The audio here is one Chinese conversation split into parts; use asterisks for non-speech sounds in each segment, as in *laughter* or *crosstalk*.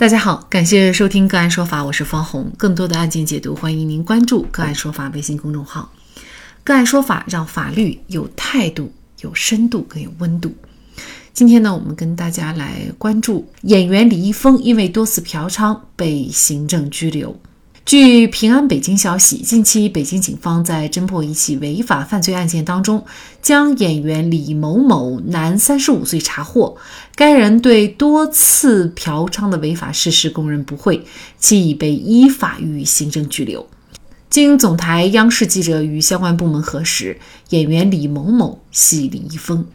大家好，感谢收听个案说法，我是方红。更多的案件解读，欢迎您关注个案说法微信公众号。个案说法让法律有态度、有深度、更有温度。今天呢，我们跟大家来关注演员李易峰因为多次嫖娼被行政拘留。据平安北京消息，近期北京警方在侦破一起违法犯罪案件当中，将演员李某某男，三十五岁查获。该人对多次嫖娼的违法事实供认不讳，其已被依法予以行政拘留。经总台央视记者与相关部门核实，演员李某某系李易峰。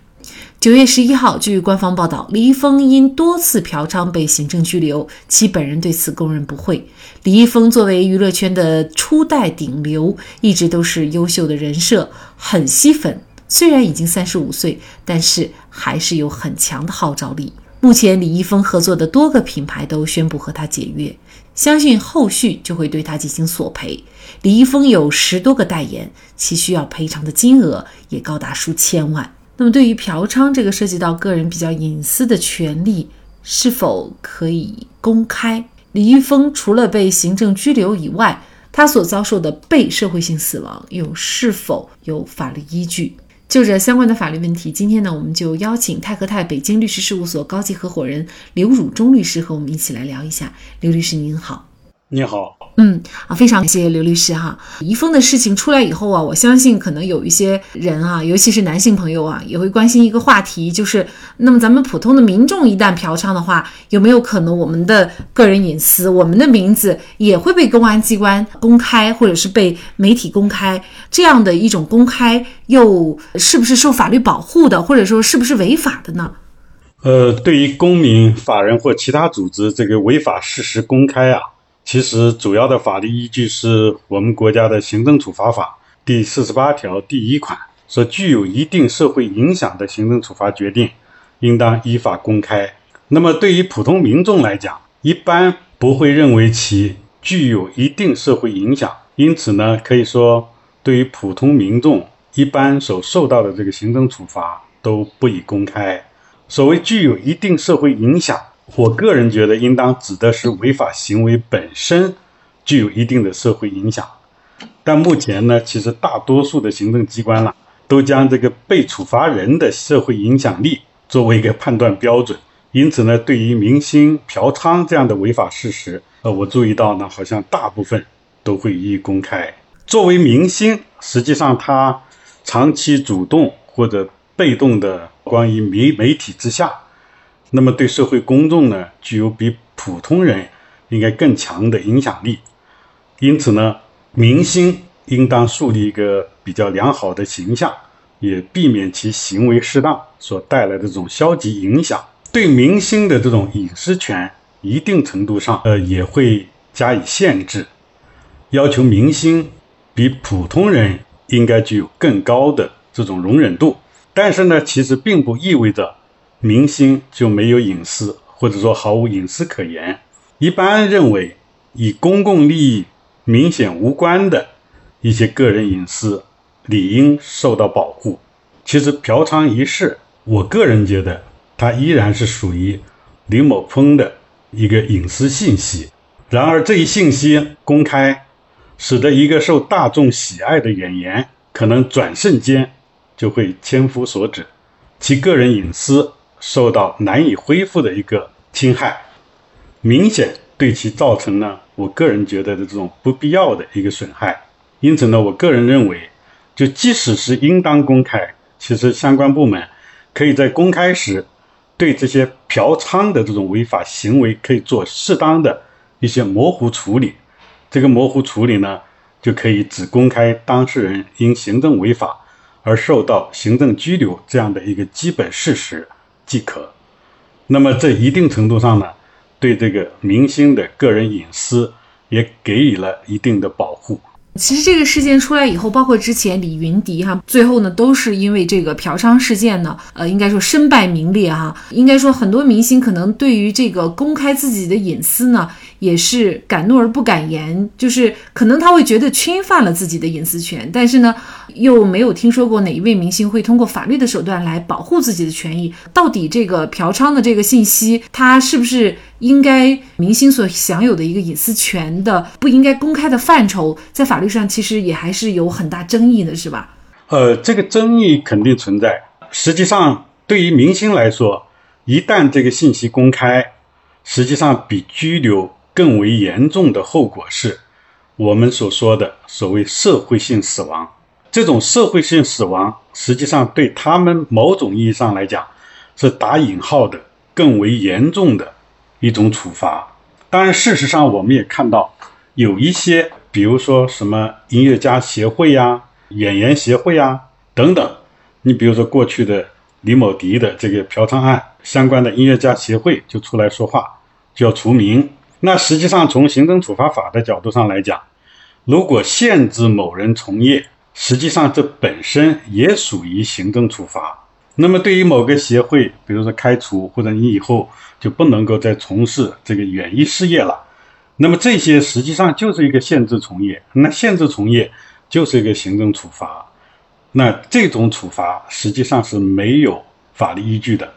九月十一号，据官方报道，李易峰因多次嫖娼被行政拘留，其本人对此供认不讳。李易峰作为娱乐圈的初代顶流，一直都是优秀的人设，很吸粉。虽然已经三十五岁，但是还是有很强的号召力。目前，李易峰合作的多个品牌都宣布和他解约，相信后续就会对他进行索赔。李易峰有十多个代言，其需要赔偿的金额也高达数千万。那么，对于嫖娼这个涉及到个人比较隐私的权利，是否可以公开？李易峰除了被行政拘留以外，他所遭受的被社会性死亡又是否有法律依据？就这相关的法律问题，今天呢，我们就邀请泰和泰北京律师事务所高级合伙人刘汝忠律师和我们一起来聊一下。刘律师您好，你好。嗯啊，非常感谢刘律师哈。遗风的事情出来以后啊，我相信可能有一些人啊，尤其是男性朋友啊，也会关心一个话题，就是那么咱们普通的民众一旦嫖娼的话，有没有可能我们的个人隐私、我们的名字也会被公安机关公开，或者是被媒体公开？这样的一种公开，又是不是受法律保护的，或者说是不是违法的呢？呃，对于公民、法人或其他组织这个违法事实公开啊。其实主要的法律依据是我们国家的行政处罚法第四十八条第一款，说具有一定社会影响的行政处罚决定，应当依法公开。那么对于普通民众来讲，一般不会认为其具有一定社会影响，因此呢，可以说对于普通民众一般所受到的这个行政处罚都不宜公开。所谓具有一定社会影响。我个人觉得，应当指的是违法行为本身具有一定的社会影响。但目前呢，其实大多数的行政机关了，都将这个被处罚人的社会影响力作为一个判断标准。因此呢，对于明星嫖娼这样的违法事实，呃，我注意到呢，好像大部分都会予以公开。作为明星，实际上他长期主动或者被动的关于媒媒体之下。那么对社会公众呢，具有比普通人应该更强的影响力。因此呢，明星应当树立一个比较良好的形象，也避免其行为适当所带来的这种消极影响。对明星的这种隐私权，一定程度上，呃，也会加以限制，要求明星比普通人应该具有更高的这种容忍度。但是呢，其实并不意味着。明星就没有隐私，或者说毫无隐私可言。一般认为，与公共利益明显无关的一些个人隐私，理应受到保护。其实，嫖娼一事，我个人觉得，它依然是属于李某峰的一个隐私信息。然而，这一信息公开，使得一个受大众喜爱的演员，可能转瞬间就会千夫所指，其个人隐私。受到难以恢复的一个侵害，明显对其造成了我个人觉得的这种不必要的一个损害。因此呢，我个人认为，就即使是应当公开，其实相关部门可以在公开时对这些嫖娼的这种违法行为可以做适当的一些模糊处理。这个模糊处理呢，就可以只公开当事人因行政违法而受到行政拘留这样的一个基本事实。即可，那么这一定程度上呢，对这个明星的个人隐私也给予了一定的保护。其实这个事件出来以后，包括之前李云迪哈，最后呢都是因为这个嫖娼事件呢，呃，应该说身败名裂哈。应该说很多明星可能对于这个公开自己的隐私呢，也是敢怒而不敢言，就是可能他会觉得侵犯了自己的隐私权，但是呢，又没有听说过哪一位明星会通过法律的手段来保护自己的权益。到底这个嫖娼的这个信息，它是不是应该明星所享有的一个隐私权的不应该公开的范畴，在法律上其实也还是有很大争议的，是吧？呃，这个争议肯定存在。实际上，对于明星来说，一旦这个信息公开，实际上比拘留更为严重的后果是，我们所说的所谓社会性死亡。这种社会性死亡，实际上对他们某种意义上来讲，是打引号的更为严重的一种处罚。当然，事实上我们也看到，有一些，比如说什么音乐家协会呀。演员协会啊，等等，你比如说过去的李某迪的这个嫖娼案，相关的音乐家协会就出来说话，就要除名。那实际上从行政处罚法的角度上来讲，如果限制某人从业，实际上这本身也属于行政处罚。那么对于某个协会，比如说开除或者你以后就不能够再从事这个演艺事业了，那么这些实际上就是一个限制从业。那限制从业。就是一个行政处罚，那这种处罚实际上是没有法律依据的。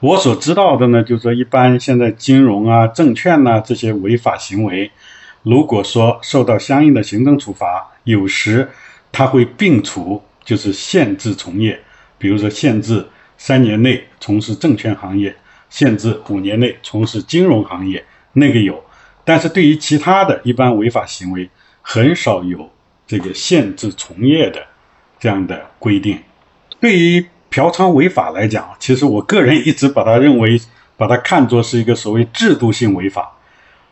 我所知道的呢，就是说一般现在金融啊、证券呐这些违法行为，如果说受到相应的行政处罚，有时它会并处，就是限制从业，比如说限制三年内从事证券行业，限制五年内从事金融行业，那个有。但是对于其他的一般违法行为，很少有。这个限制从业的这样的规定，对于嫖娼违法来讲，其实我个人一直把它认为，把它看作是一个所谓制度性违法。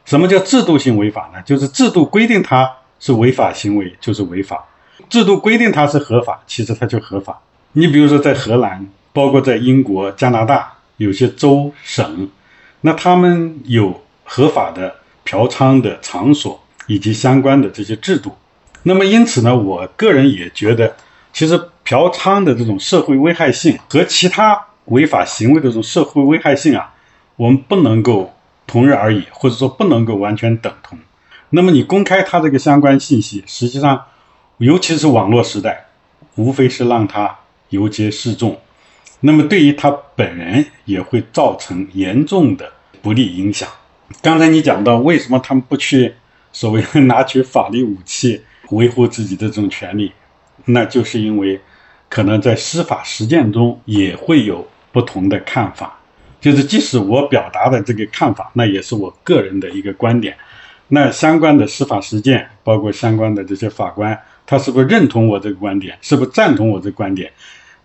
什么叫制度性违法呢？就是制度规定它是违法行为就是违法，制度规定它是合法，其实它就合法。你比如说在荷兰，包括在英国、加拿大，有些州省，那他们有合法的嫖娼的场所以及相关的这些制度。那么，因此呢，我个人也觉得，其实嫖娼的这种社会危害性和其他违法行为的这种社会危害性啊，我们不能够同日而语，或者说不能够完全等同。那么，你公开他这个相关信息，实际上，尤其是网络时代，无非是让他游街示众，那么对于他本人也会造成严重的不利影响。刚才你讲到，为什么他们不去所谓 *laughs* 拿取法律武器？维护自己的这种权利，那就是因为可能在司法实践中也会有不同的看法。就是即使我表达的这个看法，那也是我个人的一个观点。那相关的司法实践，包括相关的这些法官，他是不是认同我这个观点，是不是赞同我这个观点，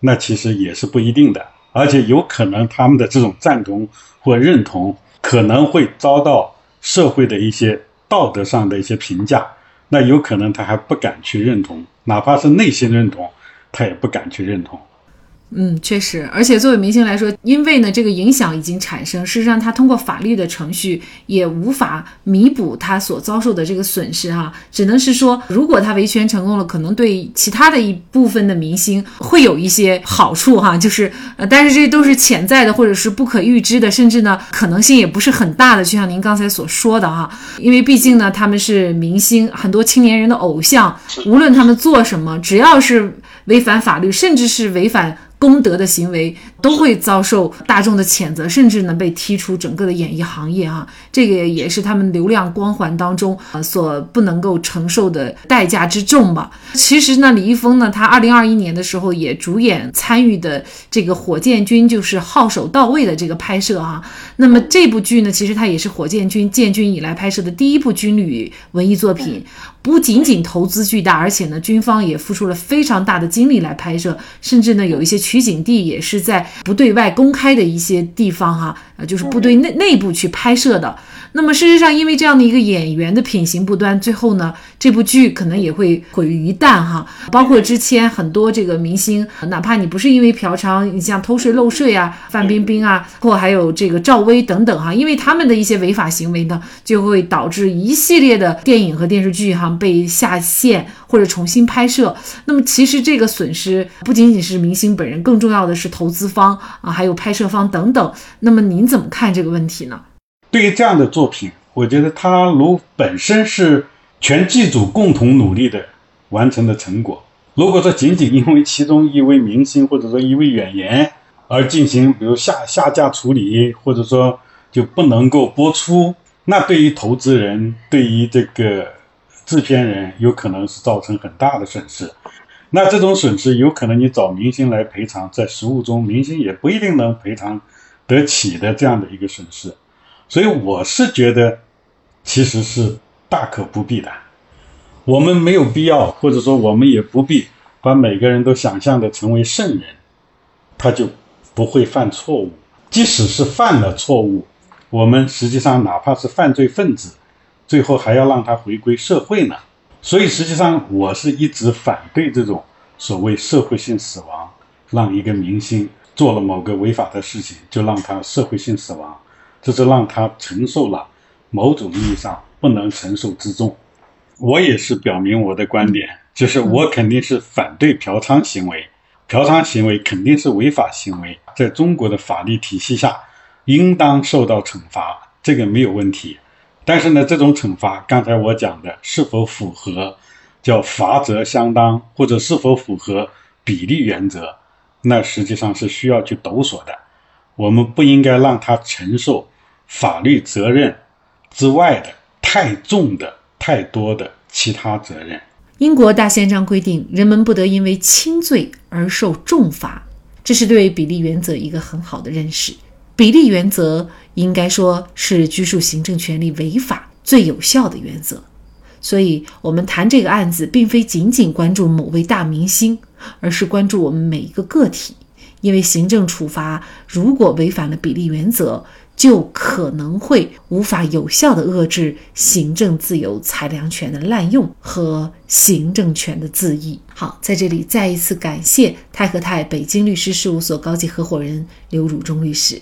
那其实也是不一定的。而且有可能他们的这种赞同或认同，可能会遭到社会的一些道德上的一些评价。那有可能他还不敢去认同，哪怕是内心认同，他也不敢去认同。嗯，确实，而且作为明星来说，因为呢这个影响已经产生，事实上他通过法律的程序也无法弥补他所遭受的这个损失哈，只能是说，如果他维权成功了，可能对其他的一部分的明星会有一些好处哈，就是呃，但是这都是潜在的或者是不可预知的，甚至呢可能性也不是很大的，就像您刚才所说的哈，因为毕竟呢他们是明星，很多青年人的偶像，无论他们做什么，只要是违反法律，甚至是违反。功德的行为都会遭受大众的谴责，甚至呢被踢出整个的演艺行业啊！这个也是他们流量光环当中呃所不能够承受的代价之重吧。其实呢，李易峰呢，他二零二一年的时候也主演参与的这个《火箭军》就是号手到位的这个拍摄哈。那么这部剧呢，其实它也是火箭军建军以来拍摄的第一部军旅文艺作品。不仅仅投资巨大，而且呢，军方也付出了非常大的精力来拍摄，甚至呢，有一些取景地也是在不对外公开的一些地方哈，呃，就是部队内内部去拍摄的。那么事实上，因为这样的一个演员的品行不端，最后呢，这部剧可能也会毁于一旦哈。包括之前很多这个明星，哪怕你不是因为嫖娼，你像偷税漏税啊，范冰冰啊，或还有这个赵薇等等哈，因为他们的一些违法行为呢，就会导致一系列的电影和电视剧哈被下线或者重新拍摄。那么其实这个损失不仅仅是明星本人，更重要的是投资方方啊，还有拍摄方等等。那么您怎么看这个问题呢？对于这样的作品，我觉得它如本身是全剧组共同努力的完成的成果。如果说仅仅因为其中一位明星或者说一位演员而进行，比如下下架处理，或者说就不能够播出，那对于投资人、对于这个制片人，有可能是造成很大的损失。那这种损失，有可能你找明星来赔偿，在实务中，明星也不一定能赔偿得起的这样的一个损失。所以我是觉得，其实是大可不必的。我们没有必要，或者说我们也不必把每个人都想象的成为圣人，他就不会犯错误。即使是犯了错误，我们实际上哪怕是犯罪分子，最后还要让他回归社会呢。所以实际上我是一直反对这种所谓社会性死亡，让一个明星做了某个违法的事情就让他社会性死亡。这是让他承受了某种意义上不能承受之重。我也是表明我的观点，就是我肯定是反对嫖娼行为，嫖娼行为肯定是违法行为，在中国的法律体系下应当受到惩罚，这个没有问题。但是呢，这种惩罚，刚才我讲的是否符合叫罚则相当，或者是否符合比例原则，那实际上是需要去抖擞的。我们不应该让他承受法律责任之外的太重的、太多的其他责任。英国大宪章规定，人们不得因为轻罪而受重罚，这是对比例原则一个很好的认识。比例原则应该说是拘束行政权力违法最有效的原则。所以，我们谈这个案子，并非仅仅关注某位大明星，而是关注我们每一个个体。因为行政处罚如果违反了比例原则，就可能会无法有效地遏制行政自由裁量权的滥用和行政权的恣意。好，在这里再一次感谢泰和泰北京律师事务所高级合伙人刘汝忠律师。